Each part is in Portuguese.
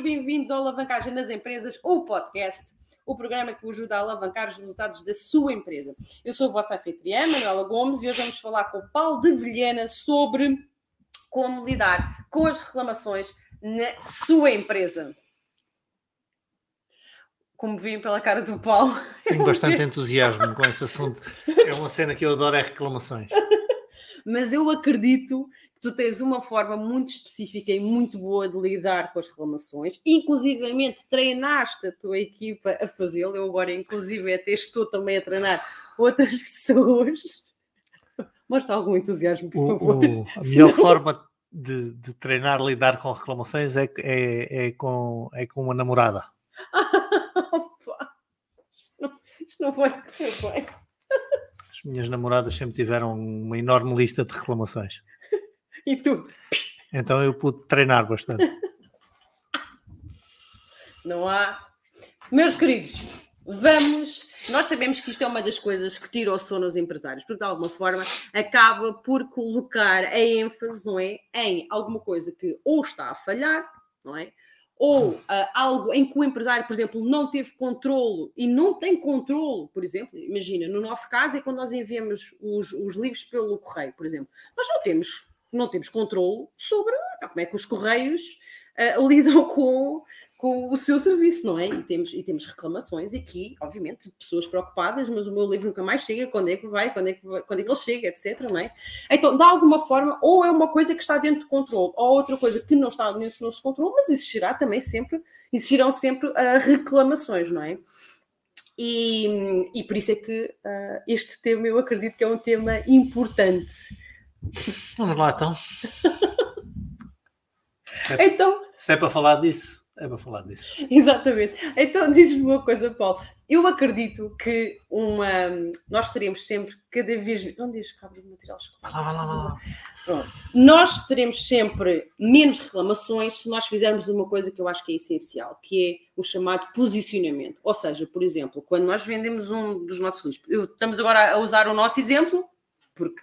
E bem-vindos ao Alavancagem nas Empresas, o podcast, o programa que vos ajuda a alavancar os resultados da sua empresa. Eu sou a vossa anfitriã, Manuela Gomes, e hoje vamos falar com o Paulo de Vilhena sobre como lidar com as reclamações na sua empresa. Como vim pela cara do Paulo. Tenho bastante entusiasmo com esse assunto. É uma cena que eu adoro, é reclamações. Mas eu acredito tu tens uma forma muito específica e muito boa de lidar com as reclamações. Inclusivamente, treinaste a tua equipa a fazê-lo. Eu agora, inclusive, até estou também a treinar outras pessoas. Mostra algum entusiasmo, por favor. O, a melhor forma de, de, treinar lidar com reclamações é, é, é, com, é com uma namorada. isto, não, isto não vai correr bem. As minhas namoradas sempre tiveram uma enorme lista de reclamações. E tu? Então eu pude treinar bastante. Não há. Meus queridos, vamos. Nós sabemos que isto é uma das coisas que tira o sono aos empresários, porque de alguma forma acaba por colocar a ênfase, não é? Em alguma coisa que ou está a falhar, não é? ou uh, algo em que o empresário, por exemplo, não teve controlo e não tem controlo, por exemplo, imagina, no nosso caso é quando nós enviamos os, os livros pelo correio, por exemplo, nós não temos, não temos controlo sobre como é que os correios uh, lidam com, com o seu serviço, não é? E temos, e temos reclamações aqui, obviamente, pessoas preocupadas, mas o meu livro nunca mais chega, quando é que vai, quando é que, vai, quando é que ele chega, etc, não é? Então, de alguma forma, ou é uma coisa que está dentro do controle, ou outra coisa que não está dentro do nosso controle, mas existirá também sempre, existirão sempre uh, reclamações, não é? E, e por isso é que uh, este tema eu acredito que é um tema importante. Vamos lá então. Se é, então. Se é para falar disso é para falar disso. Exatamente. Então diz-me uma coisa, Paulo. Eu acredito que uma. Nós teremos sempre, cada vez. Onde diz cabo de material Vai lá, vai lá, vai lá. Pronto. Nós teremos sempre menos reclamações se nós fizermos uma coisa que eu acho que é essencial, que é o chamado posicionamento. Ou seja, por exemplo, quando nós vendemos um dos nossos livros, estamos agora a usar o nosso exemplo, porque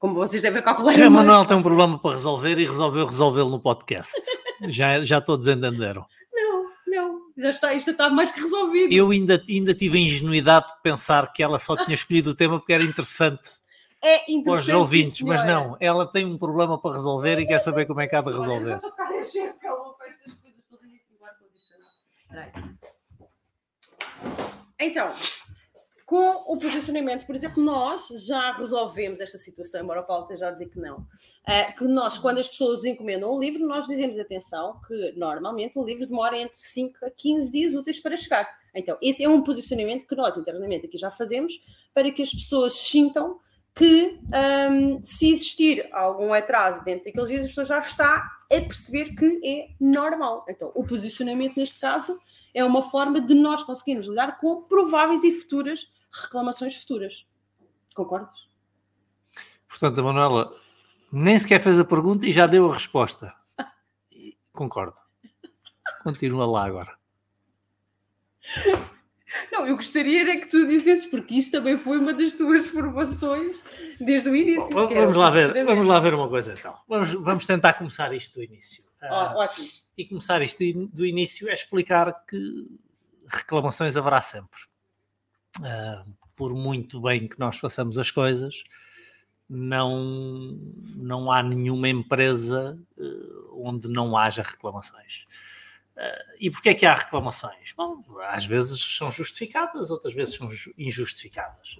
como vocês devem calcular. O Manuel tem um problema para resolver e resolveu resolvê-lo no podcast. já, já todos entenderam já está, isto está mais que resolvido. Eu ainda, ainda tive a ingenuidade de pensar que ela só tinha escolhido o tema porque era interessante. É interessante. Para os ouvintes, sim, mas não, ela tem um problema para resolver e quer saber como é que há de resolver. Eu estou a ficar com estas coisas todas no ar-condicionado. Então, com o posicionamento, por exemplo, nós já resolvemos esta situação, embora o Paulo esteja a dizer que não. Uh, que nós, quando as pessoas encomendam um livro, nós dizemos atenção que normalmente o livro demora entre 5 a 15 dias úteis para chegar. Então, esse é um posicionamento que nós internamente aqui já fazemos para que as pessoas sintam que um, se existir algum atraso dentro daqueles dias, a pessoa já está a perceber que é normal. Então, o posicionamento neste caso é uma forma de nós conseguirmos lidar com prováveis e futuras reclamações futuras. Concordas? Portanto, a Manuela nem sequer fez a pergunta e já deu a resposta. Concordo. Continua lá agora. Não, eu gostaria era que tu dissesses, porque isso também foi uma das tuas formações desde o início. Bom, vamos, lá ver, vamos lá ver uma coisa então. Vamos, vamos tentar começar isto do início. Oh, ótimo. E começar isto do início é explicar que reclamações haverá sempre. Uh, por muito bem que nós façamos as coisas, não, não há nenhuma empresa uh, onde não haja reclamações. Uh, e porquê é que há reclamações? Bom, às vezes são justificadas, outras vezes são injustificadas.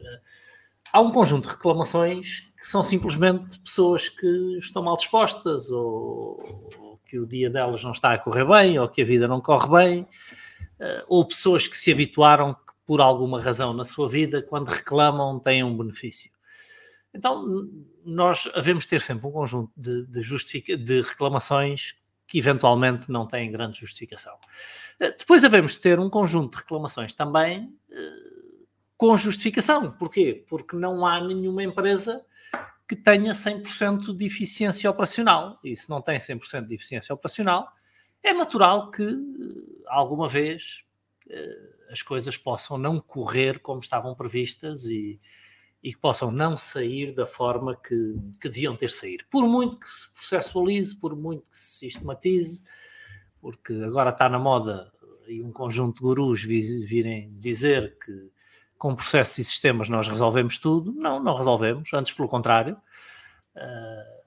Há um conjunto de reclamações que são simplesmente pessoas que estão mal dispostas ou, ou que o dia delas não está a correr bem ou que a vida não corre bem, uh, ou pessoas que se habituaram por alguma razão na sua vida, quando reclamam, têm um benefício. Então, nós devemos ter sempre um conjunto de, de, de reclamações que eventualmente não têm grande justificação. Eh, depois devemos ter um conjunto de reclamações também uh, com justificação. Porquê? Porque não há nenhuma empresa que tenha 100% de eficiência operacional. E se não tem 100% de eficiência operacional, é natural que uh, alguma vez as coisas possam não correr como estavam previstas e, e que possam não sair da forma que, que deviam ter saído. Por muito que se processualize, por muito que se sistematize, porque agora está na moda e um conjunto de gurus virem dizer que com processos e sistemas nós resolvemos tudo. Não, não resolvemos, antes pelo contrário. Uh,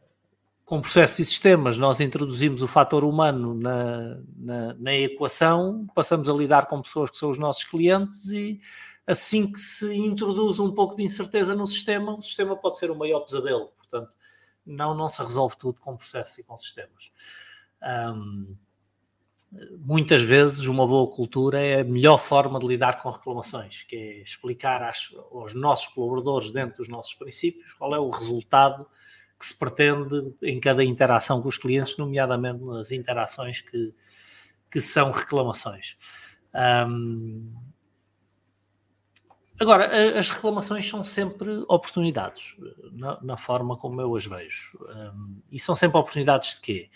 com processos e sistemas nós introduzimos o fator humano na, na, na, equação, passamos a lidar com pessoas que são os nossos clientes e assim que se introduz um pouco de incerteza no sistema, o sistema pode ser o maior pesadelo. Portanto, não, não se resolve tudo com processos e com sistemas. Um, muitas vezes uma boa cultura é a melhor forma de lidar com reclamações, que é explicar às, aos nossos colaboradores dentro dos nossos princípios qual é o resultado que se pretende em cada interação com os clientes, nomeadamente nas interações que, que são reclamações. Um, agora, as reclamações são sempre oportunidades, na, na forma como eu as vejo. Um, e são sempre oportunidades de quê?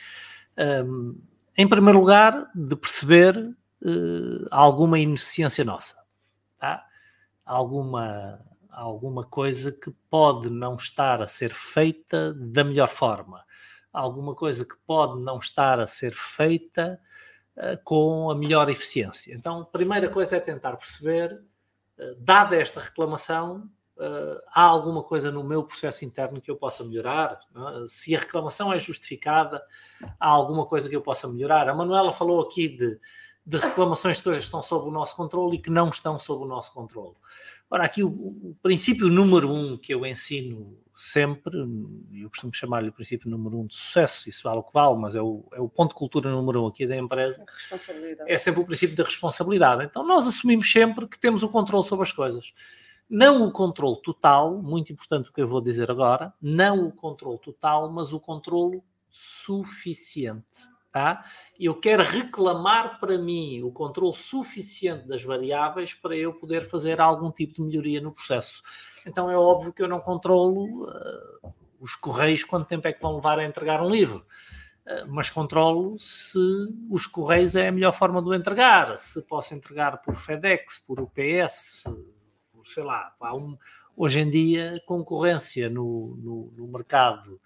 Um, em primeiro lugar, de perceber uh, alguma ineficiência nossa, tá? alguma, alguma coisa que pode não estar a ser feita da melhor forma, alguma coisa que pode não estar a ser feita uh, com a melhor eficiência. Então, a primeira coisa é tentar perceber, uh, dada esta reclamação, uh, há alguma coisa no meu processo interno que eu possa melhorar? É? Se a reclamação é justificada, há alguma coisa que eu possa melhorar? A Manuela falou aqui de, de reclamações de coisas que estão sob o nosso controle e que não estão sob o nosso controle. Ora, aqui o, o princípio número um que eu ensino sempre, eu costumo chamar-lhe o princípio número um de sucesso, isso vale o que vale, mas é o, é o ponto de cultura número um aqui da empresa, é sempre o princípio da responsabilidade. Então nós assumimos sempre que temos o controle sobre as coisas. Não o controle total, muito importante o que eu vou dizer agora, não o controle total, mas o controle suficiente. Tá? Eu quero reclamar para mim o controle suficiente das variáveis para eu poder fazer algum tipo de melhoria no processo. Então é óbvio que eu não controlo uh, os correios quanto tempo é que vão levar a entregar um livro. Uh, mas controlo se os correios é a melhor forma de o entregar, se posso entregar por FedEx, por UPS, sei lá, há um, hoje em dia concorrência no, no, no, mercado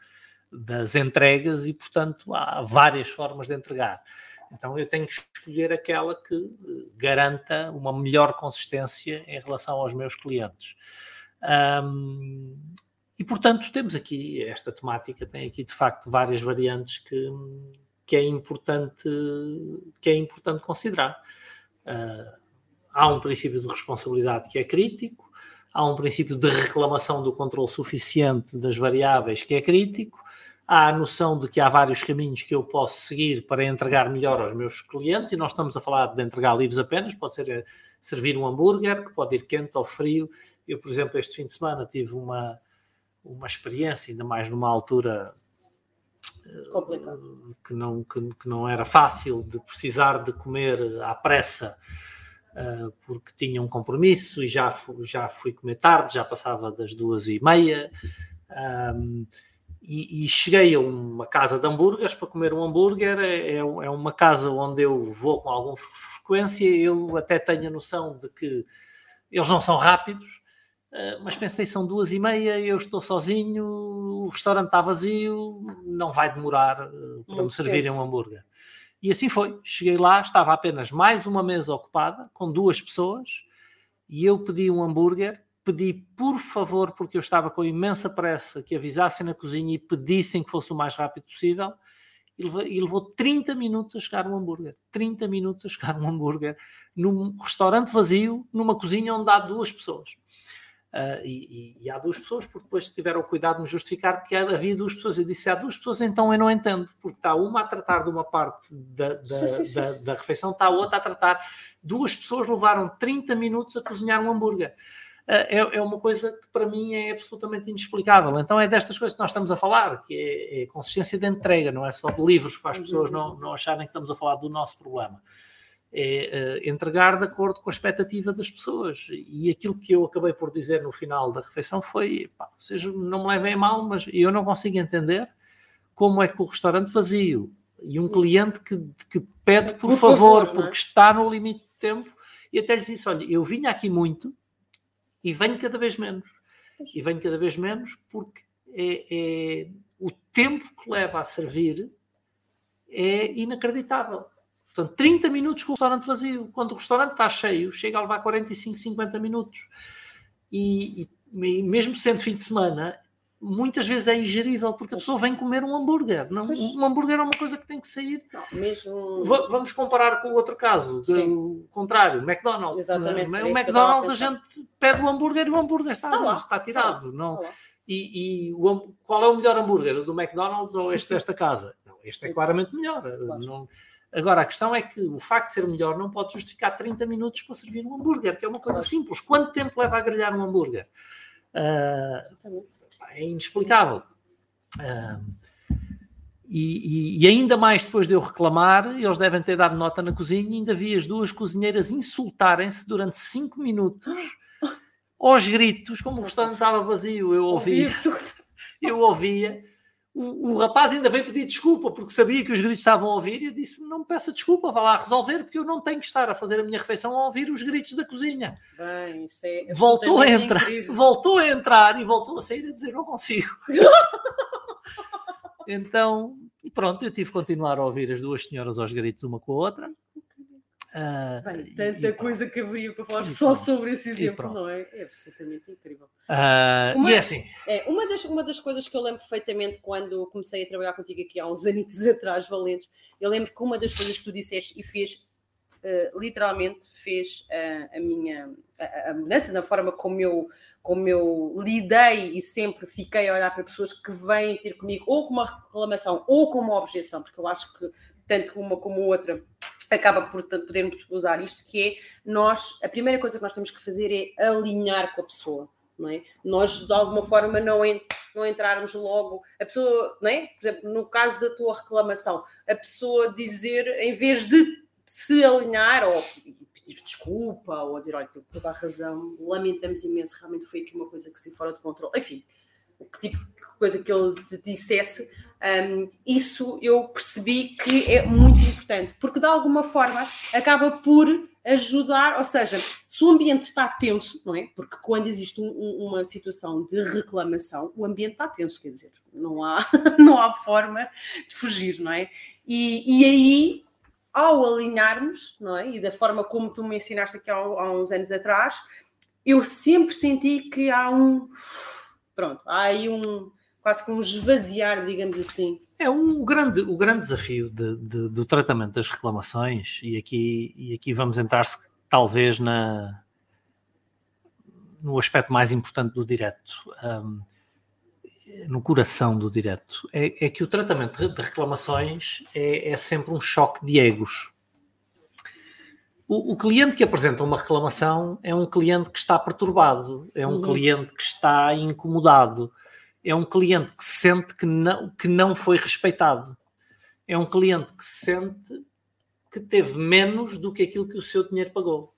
das entregas e, portanto, há várias formas de entregar. Então eu tenho que escolher aquela que eh, garanta uma melhor consistência em relação aos meus clientes. Um, e, portanto, temos aqui esta temática, tem aqui de facto várias variantes que, que, é, importante, que é importante considerar. Uh, há um princípio de responsabilidade que é crítico, há um princípio de reclamação do controle suficiente das variáveis que é crítico, há a noção de que há vários caminhos que eu posso seguir para entregar melhor aos meus clientes, e nós estamos a falar de entregar livros apenas, pode ser eh, servir um hambúrguer, que pode ir quente ou frio. Eu, por exemplo, este fim de semana tive uma, uma experiência, ainda mais numa altura eh, Complicado. que não, que, que não era fácil de precisar de comer à pressa uh, porque tinha um compromisso e já fui, já fui comer tarde, já passava das duas e meia. Um, e, e, cheguei a uma casa de hambúrgueres para comer um hambúrguer. É, é, é uma casa onde eu vou com alguma frequência. Eu até tenho a noção de que eles não são rápidos, uh, mas pensei são duas e meia, eu estou sozinho, o restaurante está vazio, não vai demorar uh, para me servirem um hambúrguer. E assim foi. Cheguei lá, estava apenas mais uma mesa ocupada, com duas pessoas, e eu pedi um hambúrguer. Pedi, por favor, porque eu estava com imensa pressa, que avisassem na cozinha e pedissem que fosse o mais rápido possível. E levou, e levou 30 minutos a chegar um hambúrguer. 30 minutos a chegar um hambúrguer num restaurante vazio, numa cozinha onde há duas pessoas. Uh, e, e, há duas pessoas, porque depois tiveram o cuidado de me justificar que havia duas pessoas. Eu disse: há duas pessoas, então eu não entendo, porque está uma a tratar de uma parte da, da, sim, sim, da, sim. da refeição, está a outra a tratar. Duas pessoas levaram 30 minutos a cozinhar um hambúrguer. Uh, é, é, uma coisa que para mim é absolutamente inexplicável. Então é destas coisas que nós estamos a falar, que é, é consistência de entrega, não é só de livros para as pessoas não, não acharem que estamos a falar do nosso problema é uh, entregar de acordo com a expectativa das pessoas. E aquilo que eu acabei por dizer no final da refeição foi: pá, vocês não me levem mal, mas eu não consigo entender como é que o restaurante vazio e um cliente que, que pede por, por favor, favor é? porque está no limite de tempo, e até lhes disse: olha, eu vinha aqui muito e venho cada vez menos. E venho cada vez menos porque é, é o tempo que leva a servir é inacreditável Portanto, 30 minutos com o restaurante vazio. Quando o restaurante está cheio, chega a levar 45, 50 minutos. E, e, mesmo sendo fim de semana, muitas vezes é ingerível, porque a pessoa vem comer um hambúrguer. Não, um hambúrguer é uma coisa que tem que sair. Não, mesmo... Vamos comparar com o outro caso, o contrário, McDonald's. Exatamente. O McDonald's a, gente pede o hambúrguer e o hambúrguer está, está, está tirado. Está não, e, e o, qual é o melhor hambúrguer? O do McDonald's ou este desta casa? Não, este é claramente melhor. Claro. Não, Agora, a questão é que o facto de ser melhor não pode justificar 30 minutos para servir um hambúrguer, que é uma coisa claro. simples. Quanto tempo leva a grelhar um hambúrguer? Uh, é inexplicável. Uh, e, e, e, ainda mais depois de eu reclamar, eles devem ter dado nota na cozinha, ainda vi as duas cozinheiras insultarem-se durante 5 minutos aos gritos, como o restaurante estava vazio, eu ouvia, eu ouvia, o, o, rapaz ainda veio pedir desculpa porque sabia que os gritos estavam a ouvir e eu disse: Não me peça desculpa, vá lá resolver, porque eu não tenho que estar a fazer a minha refeição a ouvir os gritos da cozinha. Bem, isso é voltou a entrar, incrível. voltou a entrar e voltou a sair a dizer: Não consigo. então, pronto, eu tive que continuar a ouvir as duas senhoras aos gritos uma com a outra. Uh, Bem, tanta e, coisa que haveria para falar só sobre esse exemplo, não é? É absolutamente incrível. Uh, uma, e é assim. É, uma, das, uma das coisas que eu lembro perfeitamente quando comecei a trabalhar contigo aqui há uns anos atrás, Valentes, eu lembro que uma das coisas que tu disseste e fez, uh, literalmente, fez a minha a, a, mudança na forma como eu, como eu lidei e sempre fiquei a olhar para pessoas que vêm ter comigo ou com uma reclamação ou com uma objeção, porque eu acho que tanto uma como outra acaba por podermos usar isto, que é nós, a primeira coisa que nós temos que fazer é alinhar com a pessoa, não é? Nós, de alguma forma, não, en não entrarmos logo, a pessoa, não é? Por exemplo, no caso da tua reclamação, a pessoa dizer, em vez de se alinhar ou pedir desculpa ou dizer, olha, tenho toda a razão, lamentamos imenso, realmente foi aqui uma coisa que se fora de controle, enfim, que tipo de coisa que ele dissesse, um, isso eu percebi que é muito importante, porque de alguma forma acaba por ajudar, ou seja, se o ambiente está tenso, não é? Porque quando existe um, uma situação de reclamação, o ambiente está tenso, quer dizer, não há, não há forma de fugir, não é? E, e aí, ao alinharmos, não é? E da forma como tu me ensinaste aqui há, há uns anos atrás, eu sempre senti que há um. Pronto, há aí um quase que um esvaziar, digamos assim. É um, o, grande, o grande desafio de, de, do tratamento das reclamações, e aqui, e aqui vamos entrar talvez na, no aspecto mais importante do direto, um, no coração do direto, é, é, que o tratamento de reclamações é, é sempre um choque de egos. O, o, cliente que apresenta uma reclamação é um cliente que está perturbado, é um uhum. cliente que está incomodado, é um cliente que sente que não, que não foi respeitado. É um cliente que sente que teve menos do que aquilo que o seu dinheiro pagou.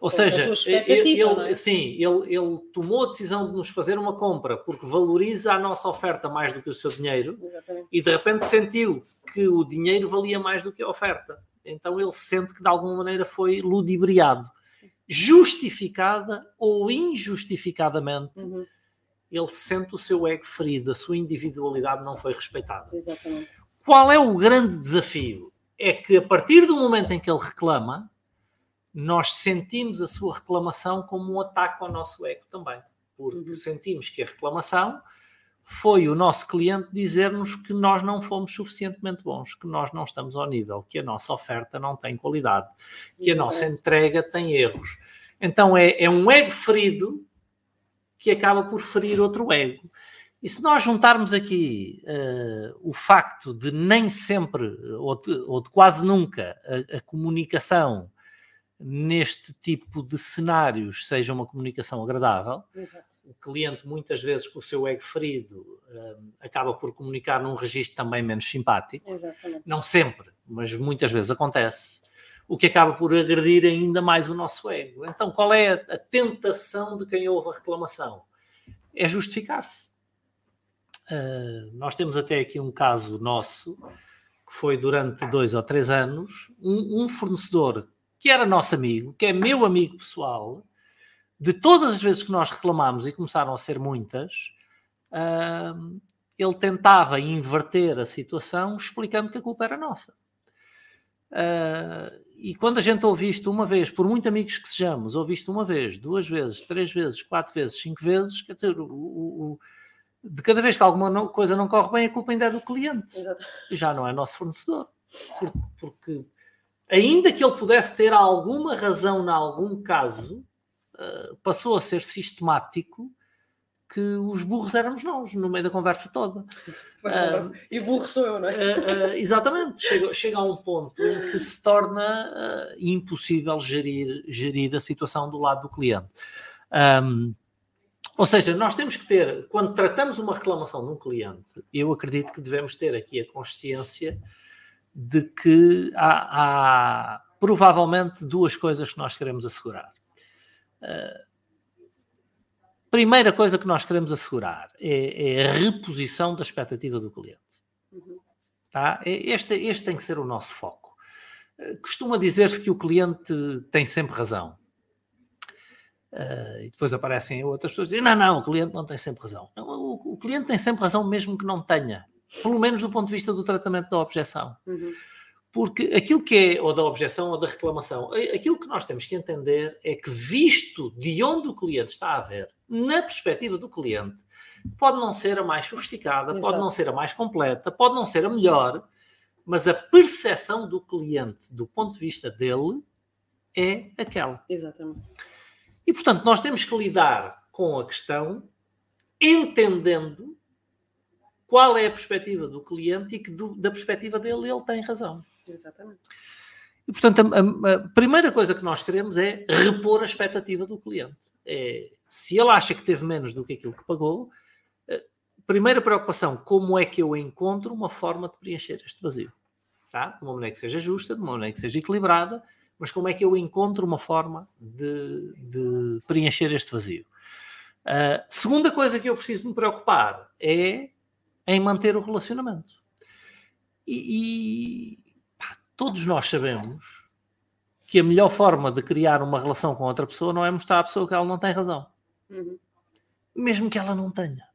Ou seja, ele, é? sim, ele, ele, tomou a decisão de nos fazer uma compra porque valoriza a nossa oferta mais do que o seu dinheiro Exatamente. e de repente sentiu que o dinheiro valia mais do que a oferta. Então ele sente que de alguma maneira foi ludibriado, justificada ou injustificadamente. Uhum ele sente o seu ego ferido, a sua individualidade não foi respeitada. Exatamente. Qual é o grande desafio? É que a partir do momento em que ele reclama, nós sentimos a sua reclamação como um ataque ao nosso ego também, porque uhum. sentimos que a reclamação foi o nosso cliente dizer-nos que nós não fomos suficientemente bons, que nós não estamos ao nível, que a nossa oferta não tem qualidade, que a nossa entrega tem erros. Então é, é um ego ferido que acaba por ferir outro ego. E se nós juntarmos aqui uh, o facto de nem sempre, ou de, ou de quase nunca, a, a, comunicação neste tipo de cenários seja uma comunicação agradável, Exato. o cliente, muitas vezes, com o seu ego ferido, uh, acaba por comunicar num registro também menos simpático. Exatamente. Não sempre, mas muitas vezes acontece o que acaba por agredir ainda mais o nosso ego. Então, qual é a, a tentação de quem ouve a reclamação? É justificar-se. Uh, nós temos até aqui um caso nosso, que foi durante dois ou três anos, um, um fornecedor que era nosso amigo, que é meu amigo pessoal, de todas as vezes que nós reclamámos, e começaram a ser muitas, uh, ele tentava inverter a situação explicando que a culpa era nossa. Uh, e quando a gente ouve isto uma vez, por muito amigos que sejamos, ouve isto uma vez, duas vezes, três vezes, quatro vezes, cinco vezes, quer dizer, o, o, o, de cada vez que alguma coisa não corre bem, a culpa ainda é do cliente. Exato. Já não é nosso fornecedor. Porque, porque, ainda que ele pudesse ter alguma razão em algum caso, uh, passou a ser sistemático que os burros éramos nós, no meio da conversa toda. Uh, e burro sou eu, não é? Uh, uh, exatamente. Chega, chega, a um ponto em que se torna impossível gerir, gerir a situação do lado do cliente. Um, ou seja, nós temos que ter, quando tratamos uma reclamação de um cliente, eu acredito que devemos ter aqui a consciência de que há, há provavelmente duas coisas que nós queremos assegurar. Uh, primeira coisa que nós queremos assegurar é, é a reposição da expectativa do cliente. Tá? Este, este tem que ser o nosso foco. Eh, costuma dizer-se que o cliente tem sempre razão. Uh, e depois aparecem outras pessoas e dizem: não, não, o cliente não tem sempre razão. Não, o, o, cliente tem sempre razão, mesmo que não tenha. Pelo menos do ponto de vista do tratamento da objeção. Uhum. Porque aquilo que é, ou da objeção ou da reclamação, aquilo que nós temos que entender é que, visto de onde o cliente está a ver, na perspectiva do cliente, pode não ser a mais sofisticada, Exato. pode não ser a mais completa, pode não ser a melhor, mas a percepção do cliente, do ponto de vista dele, é aquela. Exatamente. E, portanto, nós temos que lidar com a questão entendendo qual é a perspectiva do cliente e que do, da perspectiva dele ele tem razão. Exatamente. E, portanto, a, a, primeira coisa que nós queremos é repor a expectativa do cliente. É, se ele acha que teve menos do que aquilo que pagou, a primeira preocupação, como é que eu encontro uma forma de preencher este vazio? Tá? De uma maneira que seja justa, de uma maneira que seja equilibrada, mas como é que eu encontro uma forma de, de preencher este vazio? A segunda coisa que eu preciso me preocupar é em manter o relacionamento. E, todos nós sabemos que a melhor forma de criar uma relação com outra pessoa não é mostrar à pessoa que ela não tem razão. Uhum. Mesmo que ela não tenha.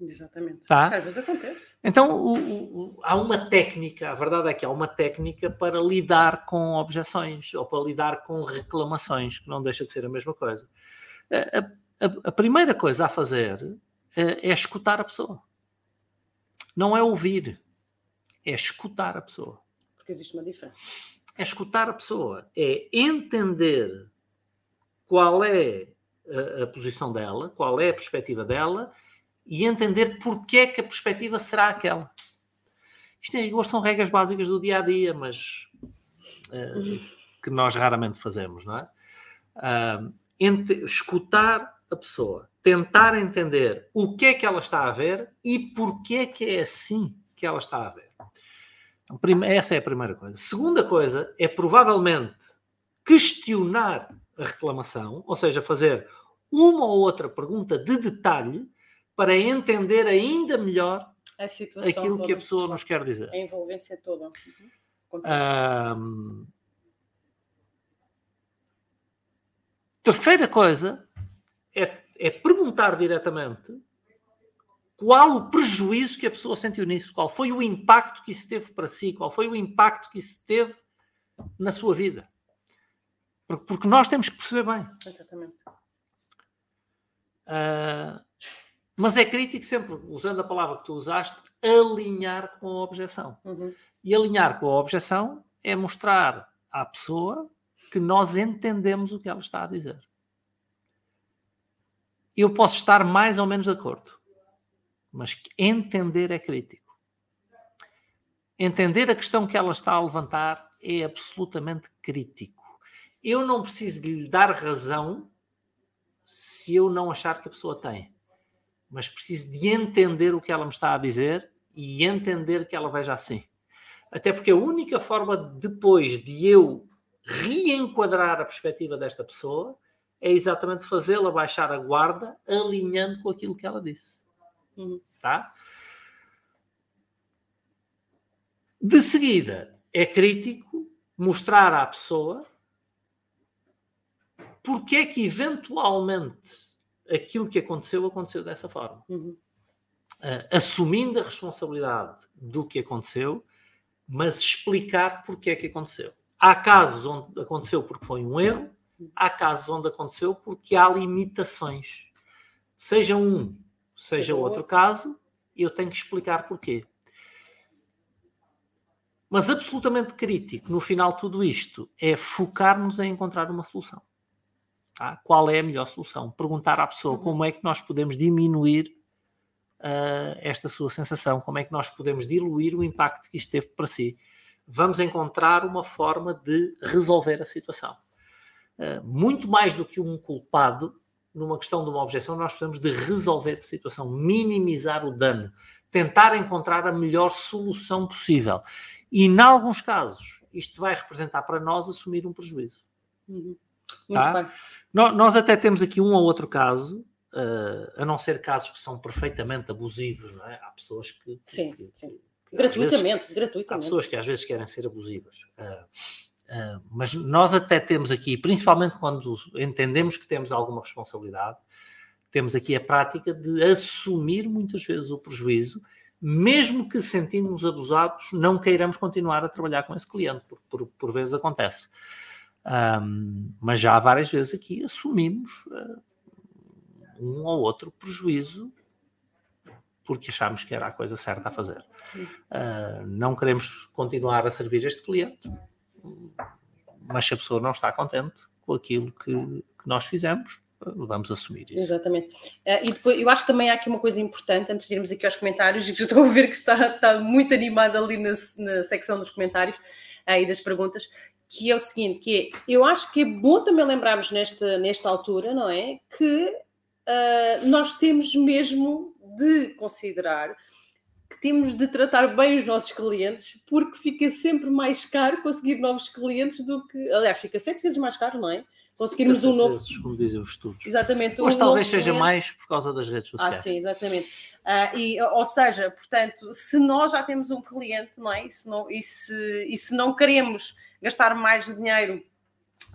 Exatamente. Tá? Às vezes acontece. Então, o, o, há uma técnica, a verdade é que há uma técnica para lidar com objeções ou para lidar com reclamações, que não deixa de ser a mesma coisa. A, a, a primeira coisa a fazer é, é escutar a pessoa. Não é ouvir, é escutar a pessoa. Porque existe uma diferença. É escutar a pessoa, é entender qual é a, a posição dela, qual é a perspectiva dela e entender porque é que a perspectiva será aquela. Isto em rigor são regras básicas do dia a dia, mas uh, que nós raramente fazemos, não é? Uh, escutar a pessoa, tentar entender o que é que ela está a ver e porque é que é assim que ela está a ver. Essa é a primeira coisa. Segunda coisa é provavelmente questionar a reclamação, ou seja, fazer uma ou outra pergunta de detalhe para entender ainda melhor aquilo que a pessoa nos quer dizer. A envolvência toda. Uhum. terceira coisa é, é perguntar diretamente qual o prejuízo que a pessoa sentiu nisso, qual foi o impacto que isso teve para si, qual foi o impacto que isso teve na sua vida. Porque nós temos que perceber bem. Exatamente. Uh, mas é crítico sempre, usando a palavra que tu usaste, alinhar com a objeção. Uhum. E alinhar com a objeção é mostrar à pessoa que nós entendemos o que ela está a dizer. Eu posso estar mais ou menos de acordo mas entender é crítico. Entender a questão que ela está a levantar é absolutamente crítico. Eu não preciso lhe dar razão se eu não achar que a pessoa tem, mas preciso de entender o que ela me está a dizer e entender que ela veja assim. Até porque a única forma depois de eu reenquadrar a perspectiva desta pessoa é exatamente fazê-la baixar a guarda, alinhando com aquilo que ela disse. Uhum. Tá? De seguida, é crítico mostrar à pessoa porque é que eventualmente aquilo que aconteceu aconteceu dessa forma. Uhum. Uh, assumindo a responsabilidade do que aconteceu, mas explicar porque é que aconteceu. Há casos onde aconteceu porque foi um erro, há casos onde aconteceu porque há limitações. Seja um, seja outro caso, eu tenho que explicar porquê. Mas absolutamente crítico no final de tudo isto é focar-nos em encontrar uma solução. Tá? Qual é a melhor solução? Perguntar à pessoa como é que nós podemos diminuir uh, esta sua sensação, como é que nós podemos diluir o impacto que isto teve para si. Vamos encontrar uma forma de resolver a situação. Muito mais do que um culpado, numa questão de uma objeção, nós precisamos de resolver a situação, minimizar o dano, tentar encontrar a melhor solução possível. E, em alguns casos, isto vai representar para nós assumir um prejuízo. Uhum. Tá? Nós até temos aqui um ou outro caso, uh, a não ser casos que são perfeitamente abusivos, não é? Há pessoas que. Sim, que, sim. Que, gratuitamente, vezes, gratuitamente. Há pessoas que às vezes querem ser abusivas. Uh, uh, mas nós até temos aqui, principalmente quando entendemos que temos alguma responsabilidade, temos aqui a prática de assumir muitas vezes o prejuízo mesmo que sentindo-nos abusados, não queiramos continuar a trabalhar com esse cliente, porque por, por vezes acontece. Um, mas já várias vezes aqui assumimos uh, um ou outro prejuízo porque achámos que era a coisa certa a fazer. Uh, não queremos continuar a servir este cliente, mas se a pessoa não está contente com aquilo que, que nós fizemos, vamos assumir isso. Exatamente. Uh, e depois, eu acho que também há aqui uma coisa importante, antes de irmos aqui aos comentários, que estou a ver que está, está muito animado ali na, na secção dos comentários uh, e das perguntas, que é o seguinte, que é, eu acho que é bom também lembrarmos nesta, nesta altura, não é, que uh, nós temos mesmo de considerar que temos de tratar bem os nossos clientes, porque fica sempre mais caro conseguir novos clientes do que. Aliás, fica sete vezes mais caro, não é? conseguirmos um novo. Vezes, como dizem os estudos. Exatamente. Mas um talvez seja cliente. mais por causa das redes ah, sociais. Ah, sim, exatamente. Uh, e, ou seja, portanto, se nós já temos um cliente, não é? E se não, e se, e se não queremos gastar mais dinheiro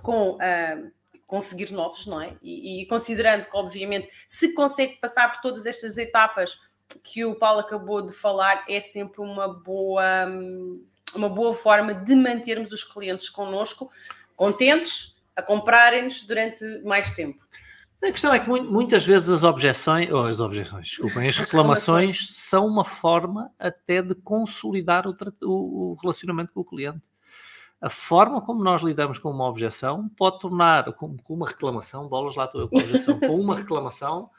com. Uh, conseguir novos, não é? E, e, considerando que, obviamente, se consegue passar por todas estas etapas que o Paulo acabou de falar, é sempre uma boa, uma boa forma de mantermos os clientes connosco, contentes, a comprarem-nos durante mais tempo. A questão é que muitas vezes as objeções, ou as objeções, desculpem, as reclamações, reclamações são uma forma até de consolidar o, o, relacionamento com o cliente. A forma como nós lidamos com uma objeção pode tornar, com, com uma reclamação, bolas lá estou eu com objeção, com uma reclamação,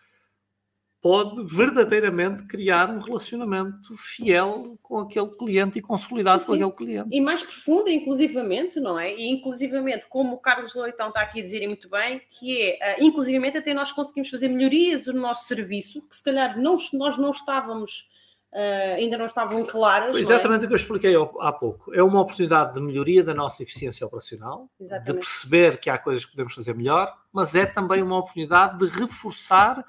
pode verdadeiramente criar um relacionamento fiel com aquele cliente e consolidado sim, sim. com aquele cliente. E mais profundo, inclusivamente, não é? E inclusivamente, como o Carlos Leitão está aqui a dizer muito bem, que é, uh, inclusivamente até nós conseguimos fazer melhorias no nosso serviço, que se calhar não, nós não estávamos, uh, ainda não estavam claras. Exatamente é? o que eu expliquei há pouco. É uma oportunidade de melhoria da nossa eficiência operacional, Exatamente. de perceber que há coisas que podemos fazer melhor, mas é também uma oportunidade de reforçar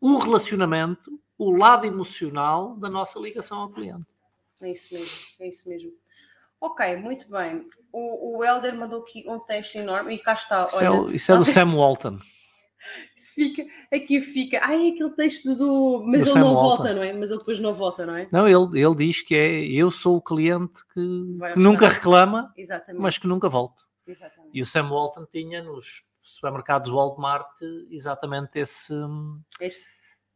o relacionamento, o lado emocional da nossa ligação ao cliente. É isso mesmo, é isso mesmo. Ok, muito bem. O, o Helder mandou aqui um texto enorme e cá está. Isso, é olha, é, isso é do Sam Walton. Fica, aqui fica. Ai, aquele texto do. Mas do ele Sam não Walton. volta, não é? Mas ele depois não volta, não é? Não, ele, ele diz que é eu sou o cliente que, que nunca reclama, Exatamente. mas que nunca volta. Exatamente. E o Sam Walton tinha nos supermercados Walmart exatamente esse, este.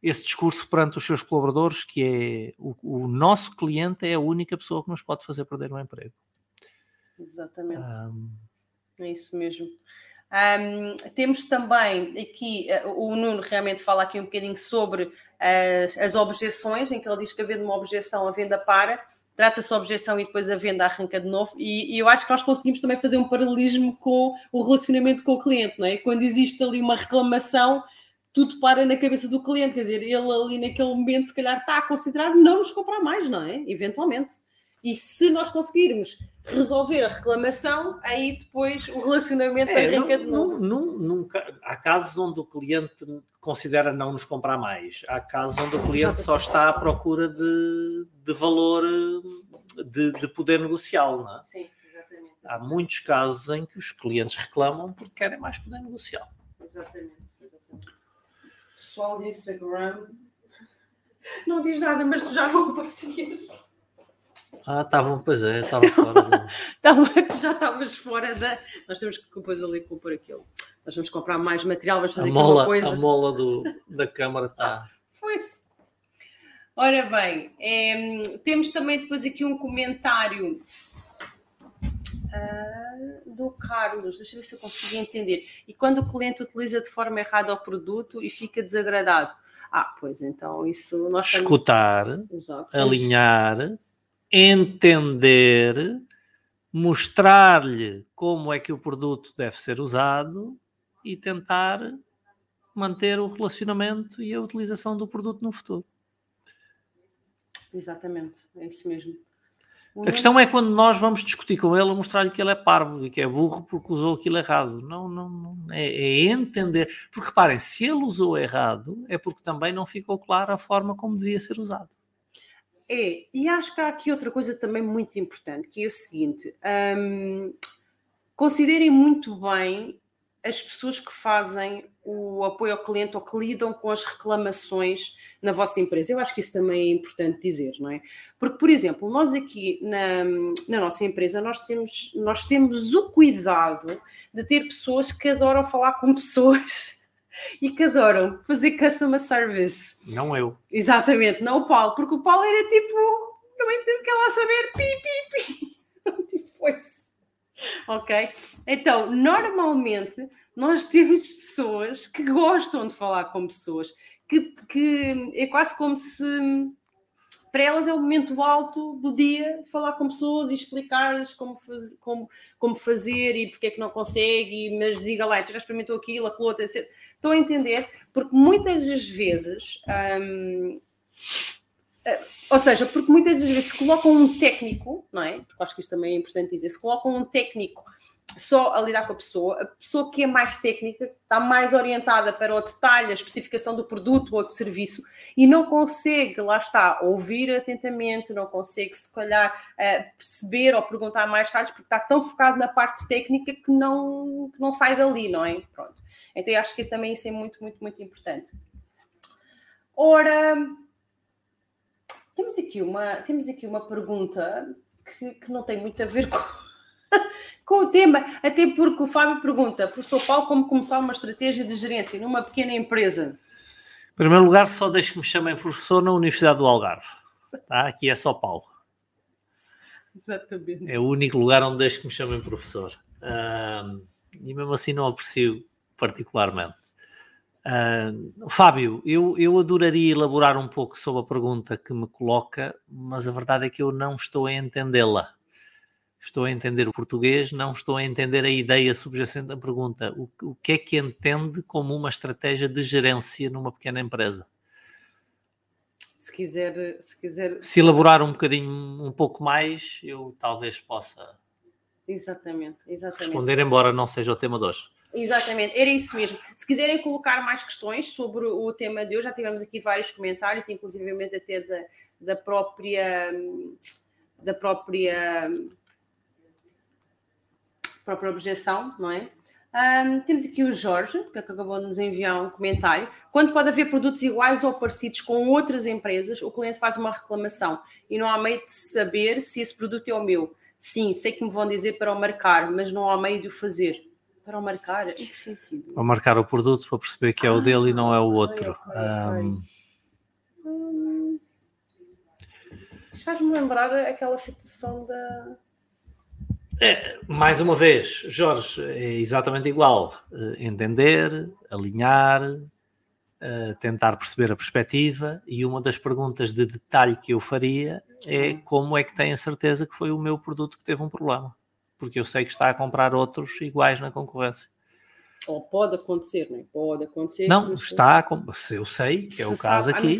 esse discurso perante os seus colaboradores, que é o, o, nosso cliente é a única pessoa que nos pode fazer perder o emprego. Exatamente. Um, é isso mesmo. Um, temos também aqui, uh, o Nuno realmente fala aqui um bocadinho sobre as, as objeções, em que ele diz que havendo uma objeção, a venda para, trata-se a objeção e depois a venda arranca de novo. E, e, eu acho que nós conseguimos também fazer um paralelismo com o relacionamento com o cliente, não é? Quando existe ali uma reclamação, tudo para na cabeça do cliente, quer dizer, ele ali naquele momento, se calhar, está a considerar não nos comprar mais, não é? Eventualmente. E se nós conseguirmos resolver a reclamação, aí depois o relacionamento é, arranca de novo. nunca, há casos onde o cliente considera não nos comprar mais. Há casos onde o cliente só está à procura de, de valor, de, de poder negociá-lo, não é? Sim, exatamente. Há muitos casos em que os clientes reclamam porque querem mais poder negociar. Exatamente, exatamente. Pessoal do Instagram não diz nada, mas tu já não aparecias. Ah, estavam, pois é, estava fora. Já estavas fora da. Nós temos que depois ali compor aquilo. Nós vamos comprar mais material, vamos fazer a mola, coisa. A mola do, da câmara está. Foi-se. Ora bem, é, temos também depois aqui um comentário uh, do Carlos, deixa eu ver se eu consigo entender. E quando o cliente utiliza de forma errada o produto e fica desagradado? Ah, pois então isso nós Escutar, Exato, alinhar, entender, mostrar-lhe como é que o produto deve ser usado e tentar manter o relacionamento e a utilização do produto no futuro. Exatamente, é isso mesmo. A questão é quando nós vamos discutir com ele, mostrar-lhe que ele é parvo e que é burro porque usou aquilo errado. Não, não, não é, é, entender. Porque reparem, se ele usou errado, é porque também não ficou clara a forma como devia ser usado. É, e acho que há aqui outra coisa também muito importante, que é o seguinte: hum, considerem muito bem as pessoas que fazem o apoio ao cliente ou que lidam com as reclamações na vossa empresa. Eu acho que isso também é importante dizer, não é? Porque, por exemplo, nós aqui na, na nossa empresa, nós temos, nós temos o cuidado de ter pessoas que adoram falar com pessoas e que adoram fazer customer service. Não eu. Exatamente, não o Paulo, porque o Paulo era tipo, não entendo que ela saber pi, pi, pi. tipo, foi-se ok? Então, normalmente, nós temos pessoas que gostam de falar com pessoas, que, que é quase como se para elas é o momento alto do dia falar com pessoas e explicar-lhes como, faz, como, como fazer e porque é que não consegue, mas diga lá, tu já experimentou aquilo, aquilo outro, etc. Estão a entender? Porque muitas das vezes. Hum, ou seja, porque muitas vezes se colocam um técnico, não é? Porque acho que isto também é importante dizer, se colocam um técnico só a lidar com a pessoa, a pessoa que é mais técnica, está mais orientada para o detalhe, a especificação do produto ou do serviço e não consegue, lá está, ouvir atentamente, não consegue se calhar eh, perceber ou perguntar mais detalhes porque está tão focado na parte técnica que não, que não sai dali, não é? Pronto. Então eu acho que também isso é muito, muito, muito importante. Ora, temos aqui uma, temos aqui uma pergunta que, que não tem muito a ver com, com o tema, até porque o Fábio pergunta, professor Paulo, como começar uma estratégia de gerência numa pequena empresa? Em primeiro lugar, só deixe que me chamem professor na Universidade do Algarve. Tá? Aqui é só Paulo. Exatamente. É o único lugar onde deixo que me chamem professor. e mesmo assim não aprecio particularmente. Uh, Fábio, eu, eu adoraria elaborar um pouco sobre a pergunta que me coloca, mas a verdade é que eu não estou a entendê-la. Estou a entender o português, não estou a entender a ideia subjacente da pergunta. O, o que é que entende como uma estratégia de gerência numa pequena empresa? Se quiser, se quiser. Se elaborar um bocadinho, um pouco mais, eu talvez possa. Exatamente, exatamente. Responder, embora não seja o tema de hoje. Exatamente, era isso mesmo. Se quiserem colocar mais questões sobre o tema de hoje, já tivemos aqui vários comentários, inclusive até da, da própria da própria própria objeção, não é? Um, temos aqui o Jorge, que acabou de nos enviar um comentário. Quando pode haver produtos iguais ou parecidos com outras empresas, o cliente faz uma reclamação e não há meio de saber se esse produto é o meu. Sim, sei que me vão dizer para o marcar, mas não há meio de o fazer. Para o marcar? Em que sentido? Para marcar o produto para perceber que é o dele e não é o outro. Okay, okay. Um... Hum, Faz-me lembrar aquela situação da. É, mais uma vez, Jorge, é exatamente igual. Uh, entender, alinhar, uh, tentar perceber a perspectiva. E uma das perguntas de detalhe que eu faria é como é que tem a certeza que foi o meu produto que teve um problema porque eu sei que está a comprar outros iguais na concorrência. Ou pode acontecer, não é? Pode acontecer. Não, está, a, se eu sei, que é o caso aqui,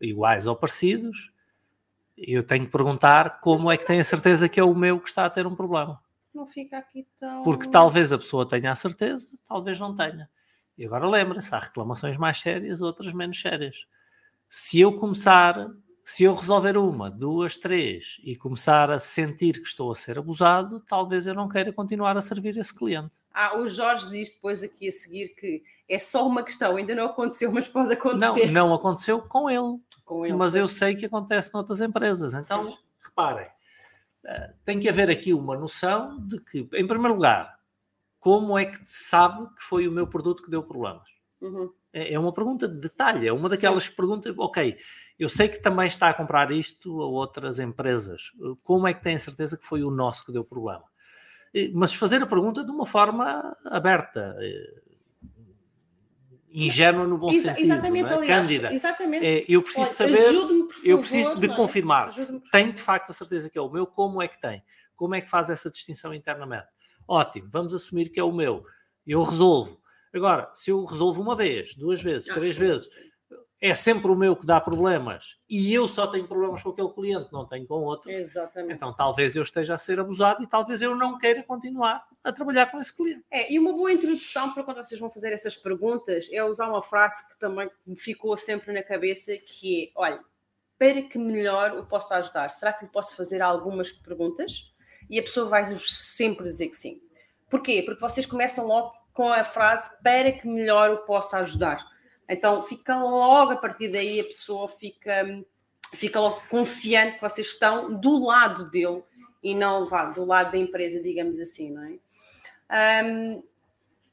iguais ou parecidos, eu tenho que perguntar como é que tem a certeza que é o meu que está a ter um problema. Não fica aqui tão. Porque talvez a pessoa tenha a certeza, talvez não tenha. E agora lembra-se, há reclamações mais sérias, outras menos sérias. Se eu começar se eu resolver uma, duas, três e começar a sentir que estou a ser abusado, talvez eu não queira continuar a servir esse cliente. Ah, o Jorge diz depois aqui a seguir que é só uma questão, ainda não aconteceu, mas pode acontecer. Não, não aconteceu com ele, com ele mas eu sei que acontece noutras empresas. Então, pois. reparem, uh, tem que haver aqui uma noção de que, em primeiro lugar, como é que se sabe que foi o meu produto que deu problemas? Uhum. É, é uma pergunta de detalhe, é uma daquelas Sim. perguntas, ok, eu sei que também está a comprar isto a outras empresas, como é que tem a certeza que foi o nosso que deu problema? Mas fazer a pergunta de uma forma aberta, eh, ingênua no bom Exa sentido, exatamente, é? aliás, cândida. Exatamente. É, eu preciso Olha, saber, favor, eu preciso de confirmar. Tem de facto a certeza que é o meu, como é que tem? Como é que faz essa distinção internamente? Ótimo, vamos assumir que é o meu. Eu resolvo. Agora, se eu resolvo uma vez, duas vezes, ah, três sim. vezes, é sempre o meu que dá problemas e eu só tenho problemas com aquele cliente, não tenho com outro. Exatamente. Então talvez eu esteja a ser abusado e talvez eu não queira continuar a trabalhar com esse cliente. É, e uma boa introdução para quando vocês vão fazer essas perguntas é usar uma frase que também me ficou sempre na cabeça, que é, olha, para que melhor o posso ajudar? Será que lhe posso fazer algumas perguntas? E a pessoa vai sempre dizer que sim. Porquê? Porque vocês começam logo com a frase para que melhor o possa ajudar então fica logo a partir daí a pessoa fica, fica logo confiante que vocês estão do lado dele e não vá do lado da empresa, digamos assim, não é? Um,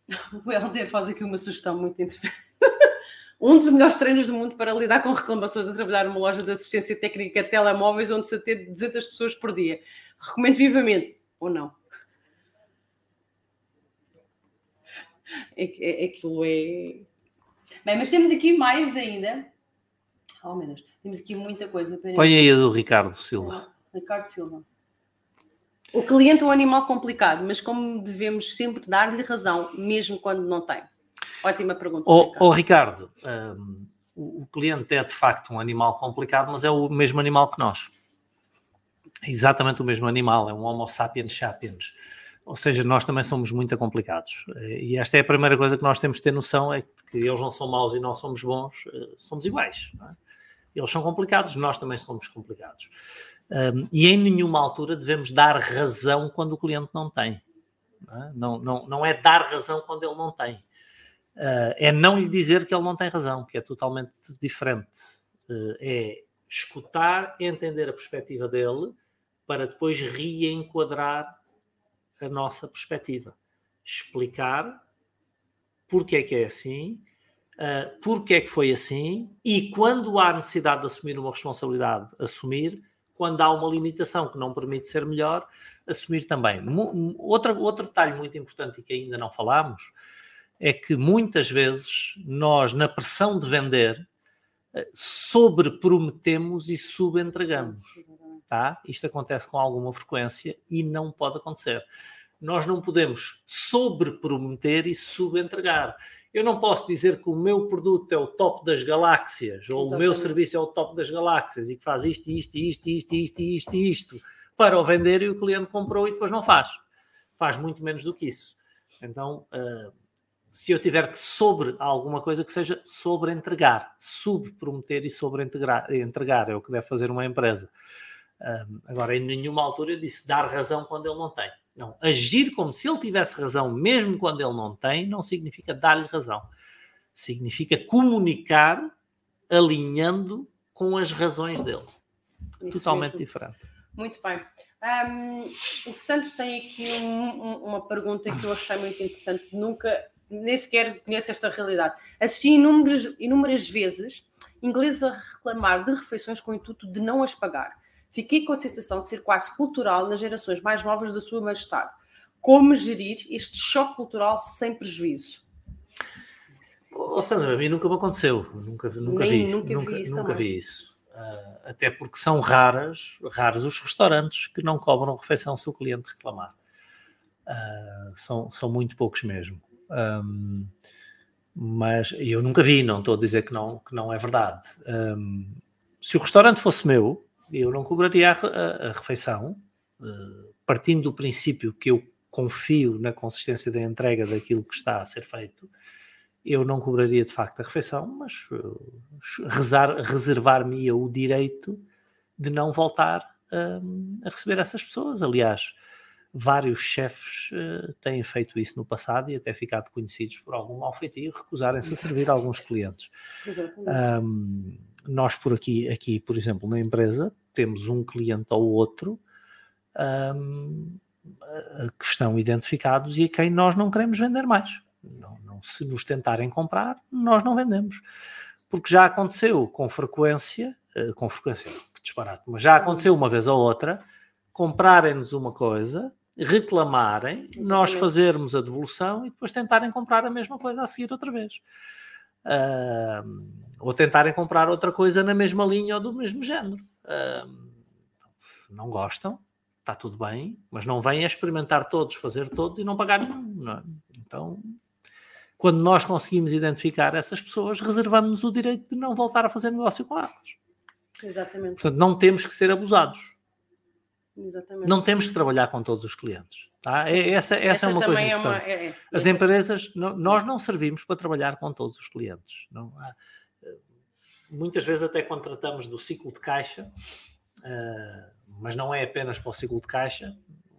o Helder faz aqui uma sugestão muito interessante. um dos melhores treinos do mundo para lidar com reclamações a trabalhar numa loja de assistência técnica de telemóveis onde se atende 200 pessoas por dia. Recomendo vivamente, ou não? É, é, aquilo é Bem, mas temos aqui mais ainda. Oh, meu Deus, temos aqui muita coisa. Para Põe aí a do Ricardo Silva. Ricardo Silva. O cliente é um animal complicado, mas como devemos sempre dar-lhe razão, mesmo quando não tem? Ótima pergunta. Oh, Ricardo, oh, Ricardo um, o cliente é de facto um animal complicado, mas é o mesmo animal que nós. É exatamente o mesmo animal, é um Homo sapiens sapiens. Ou seja, nós também somos muito complicados. E esta é a primeira coisa que nós temos de ter noção: é que eles não são maus e nós somos bons, eh, somos iguais. É? Eles são complicados, nós também somos complicados. Um, e em nenhuma altura devemos dar razão quando o cliente não tem. Não é, não, não, não é dar razão quando ele não tem. Uh, é não lhe dizer que ele não tem razão, que é totalmente diferente. Uh, é escutar, entender a perspectiva dele, para depois reenquadrar a nossa perspectiva. Explicar porque é que é assim, uh, porque é que foi assim e quando há necessidade de assumir uma responsabilidade, assumir. Quando há uma limitação que não permite ser melhor, assumir também. Outra, outro detalhe muito importante e que ainda não falámos é que muitas vezes nós, na pressão de vender, ah, sobreprometemos e subentregamos. Tá? Isto acontece com alguma frequência e não pode acontecer. Nós não podemos sobreprometer e subentregar. Eu não posso dizer que o meu produto é o top das galáxias ou Exatamente. o meu serviço é o top das galáxias e que faz isto, isto, isto, isto, isto, isto, isto para o vender e o cliente comprou e depois não faz. Faz muito menos do que isso. Então, uh, se eu tiver que sobre alguma coisa que seja sobre entregar, subprometer e sobre entregar, é o que deve fazer uma empresa. Um, agora, em nenhuma altura eu disse dar razão quando ele não tem. Não, agir como se ele tivesse razão, mesmo quando ele não tem, não significa dar-lhe razão. Significa comunicar alinhando com as razões dele. Isso Totalmente mesmo. diferente. Muito bem. Um, o Santos tem aqui um, um, uma pergunta que eu achei muito interessante. Nunca, nem sequer conheço esta realidade. Assisti inúmeras, inúmeras vezes ingleses a reclamar de refeições com o intuito de não as pagar Fiquei com a sensação de ser quase cultural nas gerações mais novas da Sua Majestade. Como gerir este choque cultural sem prejuízo? Oh, Sandra, a mim nunca me aconteceu. Nunca, nunca Nem, vi. Nunca, nunca, vi isso. Nunca vi isso. Uh, até porque são raras, raros os restaurantes que não cobram refeição se o cliente reclamar. Uh, são, são muito poucos mesmo. Um, mas eu nunca vi, não estou a dizer que não, que não é verdade. Um, se o restaurante fosse meu, eu não cobraria a, a, a refeição, uh, partindo do princípio que eu confio na consistência da entrega daquilo que está a ser feito, eu não cobraria de facto a refeição, mas uh, reservar-me o direito de não voltar uh, a receber essas pessoas. Aliás, vários chefes uh, têm feito isso no passado e até ficado conhecidos por algum mal feitio, recusarem-se a servir alguns clientes. Um, nós por aqui, aqui, por exemplo, na empresa, temos um cliente ou outro um, que estão identificados e a quem nós não queremos vender mais. Não, não, se nos tentarem comprar, nós não vendemos. Porque já aconteceu com frequência, uh, com frequência, disparate, mas já aconteceu uma vez ou outra, comprarem-nos uma coisa, reclamarem, Exatamente. nós fazermos a devolução e depois tentarem comprar a mesma coisa a seguir outra vez. Uh, ou tentarem comprar outra coisa na mesma linha ou do mesmo género. Uh, se não gostam, está tudo bem, mas não vêm a experimentar todos, fazer todos e não pagar nenhum. É? Então, quando nós conseguimos identificar essas pessoas, reservamos o direito de não voltar a fazer negócio com elas. Exatamente. Portanto, não temos que ser abusados. Exatamente. Não temos que trabalhar com todos os clientes. Tá? É, essa, essa, essa, é uma coisa importante. É uma, é, é, As empresas, não, nós não servimos para trabalhar com todos os clientes. Não há, eh, muitas vezes até quando tratamos do ciclo de caixa, uh, mas não é apenas para o ciclo de caixa,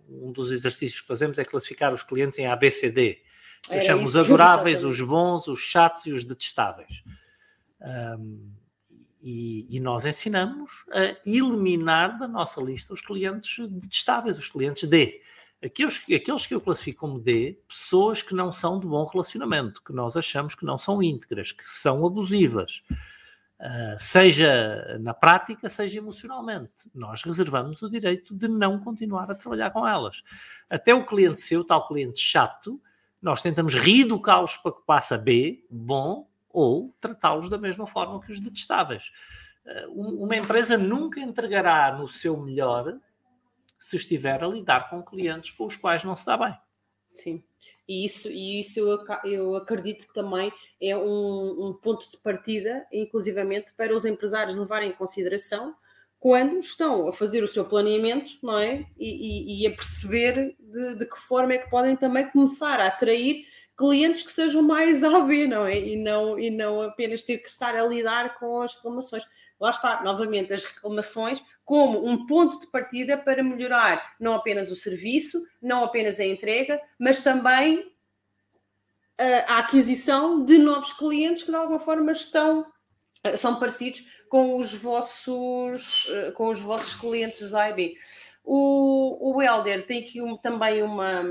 um dos exercícios que fazemos é classificar os clientes em ABCD. Eu chamo os adoráveis, os bons, os chatos e os detestáveis. Um, e, e, nós ensinamos a eliminar da nossa lista os clientes detestáveis, os clientes D. Aqueles, aqueles que eu classifico como D, pessoas que não são de bom relacionamento, que nós achamos que não são íntegras, que são abusivas, uh, seja na prática, seja emocionalmente. Nós reservamos o direito de não continuar a trabalhar com elas. Até o cliente seu, tal cliente chato, nós tentamos reeducá-los para que passe a B, bom, ou tratá-los da mesma forma que os detestáveis. Eh, uma empresa nunca entregará no seu melhor se estiver a lidar com clientes com os quais não se dá bem. Sim, e isso, e isso eu, eu acredito que também é um, um ponto de partida, inclusivamente, para os empresários levarem em consideração quando estão a fazer o seu planeamento, não é? E, e, e a perceber de, de, que forma é que podem também começar a atrair clientes que sejam mais A B, não é? E não, e não apenas ter que estar a lidar com as reclamações. Lá está, novamente, as reclamações como um ponto de partida para melhorar não apenas o serviço, não apenas a entrega, mas também a, a aquisição de novos clientes que de alguma forma estão são parecidos com os vossos com os vossos clientes da IB. O, o Helder tem aqui um, também uma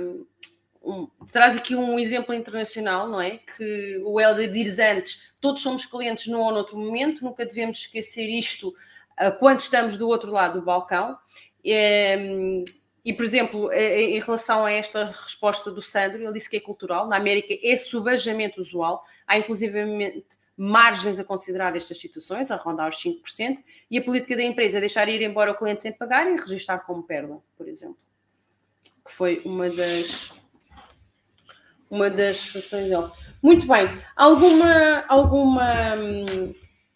um, traz aqui um exemplo internacional, não é? Que o Helder diz antes, todos somos clientes num ou noutro momento, nunca devemos esquecer isto uh, quando estamos do outro lado do balcão. E, e, por exemplo, em relação a esta resposta do Sandro, ele disse que é cultural, na América é subajamente usual, há inclusivamente margens a considerar destas situações, a rondar os 5%, e a política da empresa é deixar ir embora o cliente sem pagar e registrar como perda, por exemplo. Que foi uma das uma das sugestões dele. Muito bem. Alguma, alguma,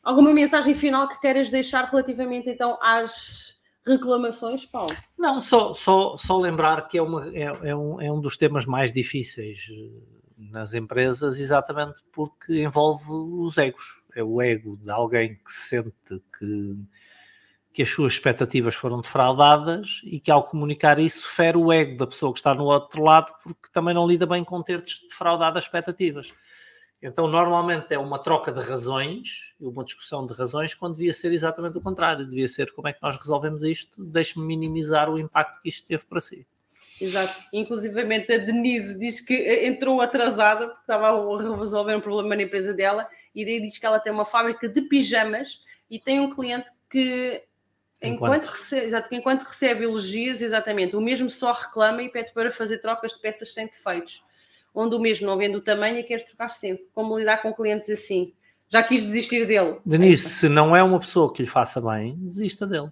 alguma mensagem final que queiras deixar relativamente então às reclamações, Paulo? Não, só, só, só lembrar que é, uma, é, é, um, é um dos temas mais difíceis eh, nas empresas, exatamente porque envolve os egos. É o ego de alguém que sente que que as suas expectativas foram defraudadas e que ao comunicar isso fere o ego da pessoa que está no outro lado porque também não lida bem com ter defraudado as expectativas. Então, normalmente é uma troca de razões e uma discussão de razões, quando devia ser exatamente o contrário. Devia ser como é que nós resolvemos isto, deixe-me minimizar o impacto que isto teve para si. Exato. Inclusivamente a Denise diz que entrou atrasada porque estava a resolver um problema na empresa dela e daí diz que ela tem uma fábrica de pijamas e tem um cliente que Enquanto, enquanto, recebe, exato, enquanto recebe elogios, exatamente, o mesmo só reclama e pede para fazer trocas de peças sem defeitos, onde o mesmo não vende o tamanho e quer trocar sempre. Como lidar com clientes assim? Já quis desistir dele. Denise, se não é uma pessoa que lhe faça bem, desista dele.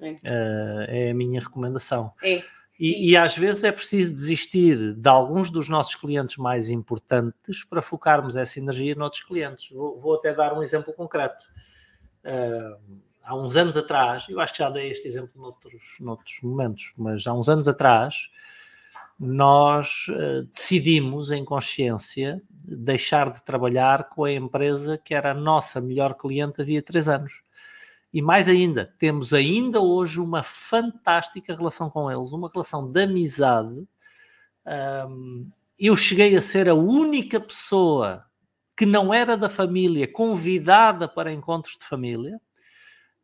É, uh, é a minha recomendação. É. E, e, às vezes é preciso desistir de alguns dos nossos clientes mais importantes para focarmos essa energia noutros clientes. Vou, vou até dar um exemplo concreto. Uh, há uns anos atrás, eu acho que já dei este exemplo noutros, noutros momentos, mas há uns anos atrás, nós uh, decidimos em consciência deixar de trabalhar com a empresa que era a nossa melhor cliente havia três anos. E mais ainda, temos ainda hoje uma fantástica relação com eles, uma relação de amizade. Um, eu cheguei a ser a única pessoa que não era da família convidada para encontros de família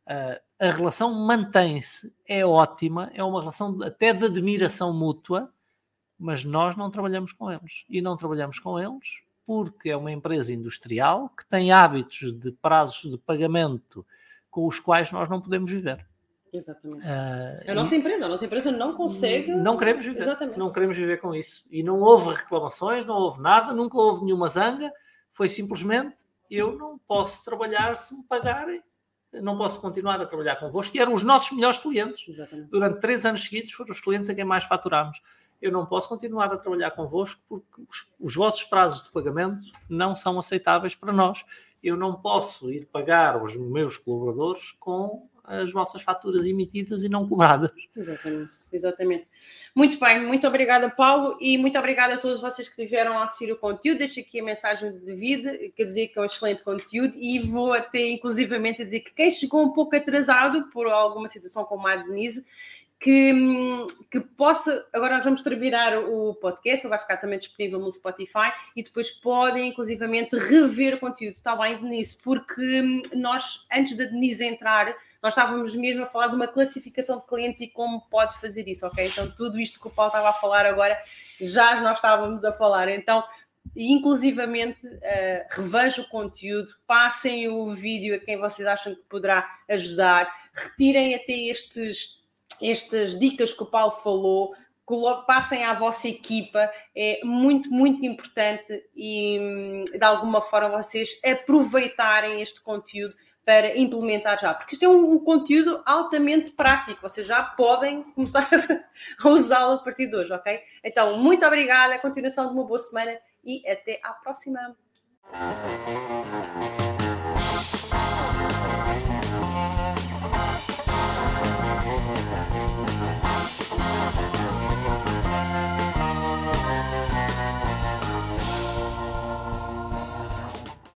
Uh, a relação mantém-se, é ótima, é uma relação até de admiração mútua, mas nós não trabalhamos com eles. E não trabalhamos com eles porque é uma empresa industrial que tem hábitos de prazos de pagamento com os quais nós não podemos viver. Exatamente. Uh, a nossa empresa, a nossa empresa não consegue. Não queremos viver. Exatamente. Não queremos viver com isso. E não houve reclamações, não houve nada, nunca houve nenhuma zanga. Foi simplesmente eu não posso trabalhar se me pagarem. Não posso continuar a trabalhar convosco. E eram os nossos melhores clientes. Exatamente. Durante três anos seguidos foram os clientes a quem mais faturámos. Eu não posso continuar a trabalhar convosco porque os, os vossos prazos de pagamento não são aceitáveis para nós. Eu não posso ir pagar os meus colaboradores com as vossas faturas emitidas e não cobradas. Exatamente, exatamente. Muito bem, muito obrigada, Paulo, e muito obrigada a todos vocês que tiveram a assistir o conteúdo. Deixo aqui a mensagem de vida, quer dizer que é um excelente conteúdo, e vou até inclusivamente dizer que quem chegou um pouco atrasado por alguma situação como a Denise, que, que possa. Agora nós vamos terminar o podcast, ele vai ficar também disponível no Spotify e depois podem, inclusivamente, rever o conteúdo. Está bem, Denise? Porque nós, antes da Denise entrar, nós estávamos mesmo a falar de uma classificação de clientes e como pode fazer isso, ok? Então, tudo isto que o Paulo estava a falar agora, já nós estávamos a falar. Então, inclusivamente, uh, revejam o conteúdo, passem o vídeo a quem vocês acham que poderá ajudar, retirem até estes estas dicas que o Paulo falou, passem à vossa equipa, é muito, muito importante e hum, de alguma forma vocês aproveitarem este conteúdo para implementar já, porque isto é um, um conteúdo altamente prático, vocês já podem começar a usá-lo a partir de hoje, ok? Então, muito obrigada, continuação de uma boa semana e até à próxima.